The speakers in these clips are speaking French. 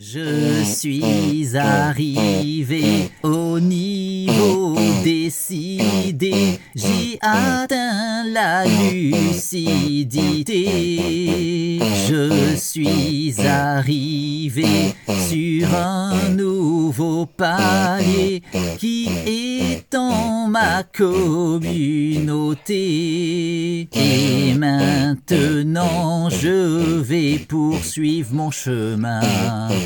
Je suis arrivé au niveau décidé, j'y atteins la lucidité. Je suis arrivé sur un nouveau palier qui étend ma communauté. Et maintenant je vais poursuivre mon chemin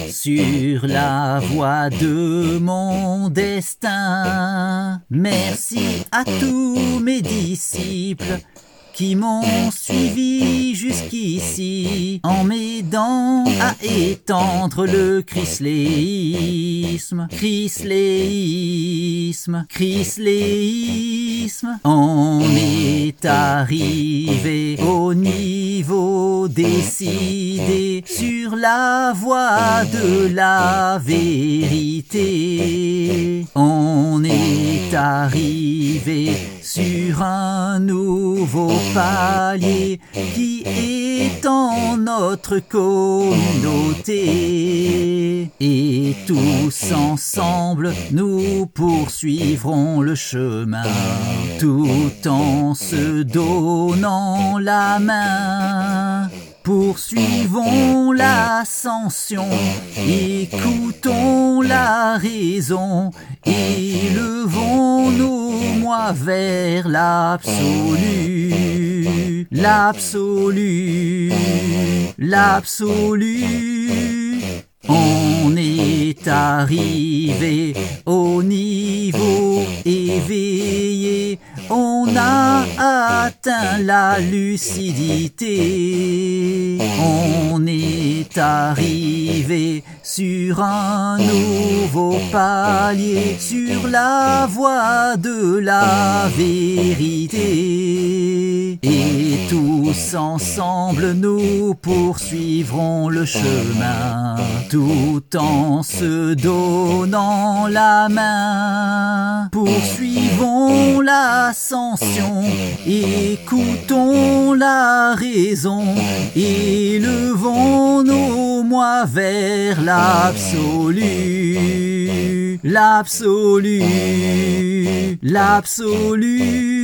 sur la voie de mon destin. Merci à tous mes disciples qui m'ont suivi jusqu'ici en m'aidant à étendre le chrysléisme, chrysléisme, chrysléisme. On est arrivé au niveau décidé sur la voie de la vérité. On est arrivé sur un nouveau palier qui étend notre communauté. Et tous ensemble, nous poursuivrons le chemin, tout en se donnant la main. Poursuivons l'ascension, écoutons la raison, élevons nos moi vers l'absolu, l'absolu, l'absolu. Arrivé au niveau éveillé, on a atteint la lucidité. On est arrivé sur un nouveau palier, sur la voie de la vérité. Tous ensemble nous poursuivrons le chemin, tout en se donnant la main. Poursuivons l'ascension, écoutons la raison, élevons nos moi vers l'absolu, l'absolu, l'absolu.